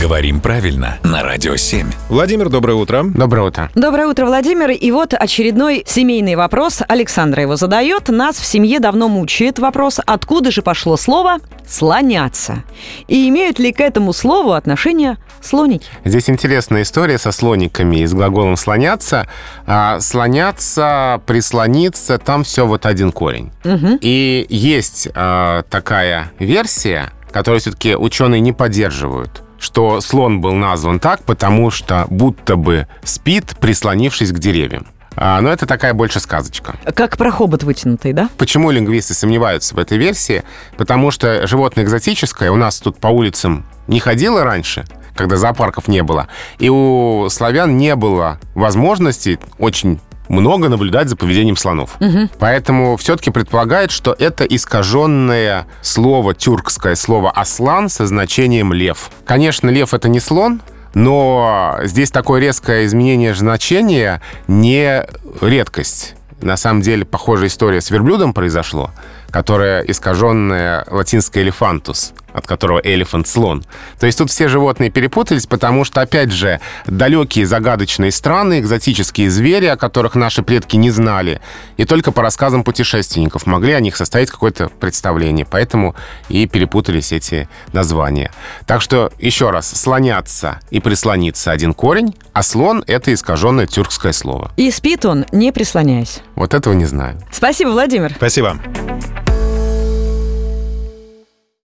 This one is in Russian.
Говорим правильно на Радио 7. Владимир, доброе утро. Доброе утро. Доброе утро, Владимир. И вот очередной семейный вопрос. Александра его задает. Нас в семье давно мучает вопрос, откуда же пошло слово «слоняться». И имеют ли к этому слову отношение слоники? Здесь интересная история со слониками и с глаголом «слоняться». А, слоняться, прислониться, там все вот один корень. И есть а, такая версия, которую все-таки ученые не поддерживают что слон был назван так, потому что будто бы спит, прислонившись к деревьям. А, но это такая больше сказочка. Как про хобот вытянутый, да? Почему лингвисты сомневаются в этой версии? Потому что животное экзотическое у нас тут по улицам не ходило раньше, когда зоопарков не было. И у славян не было возможности очень много наблюдать за поведением слонов. Поэтому все-таки предполагает, что это искаженное слово, тюркское слово «аслан» со значением «лев». Конечно, лев — это не слон, но здесь такое резкое изменение значения не редкость. На самом деле, похожая история с верблюдом произошло, которая искаженная латинское «элефантус», от которого элефант слон. То есть тут все животные перепутались, потому что, опять же, далекие загадочные страны, экзотические звери, о которых наши предки не знали, и только по рассказам путешественников могли о них составить какое-то представление. Поэтому и перепутались эти названия. Так что, еще раз, слоняться и прислониться один корень, а слон — это искаженное тюркское слово. И спит он, не прислоняясь. Вот этого не знаю. Спасибо, Владимир. Спасибо.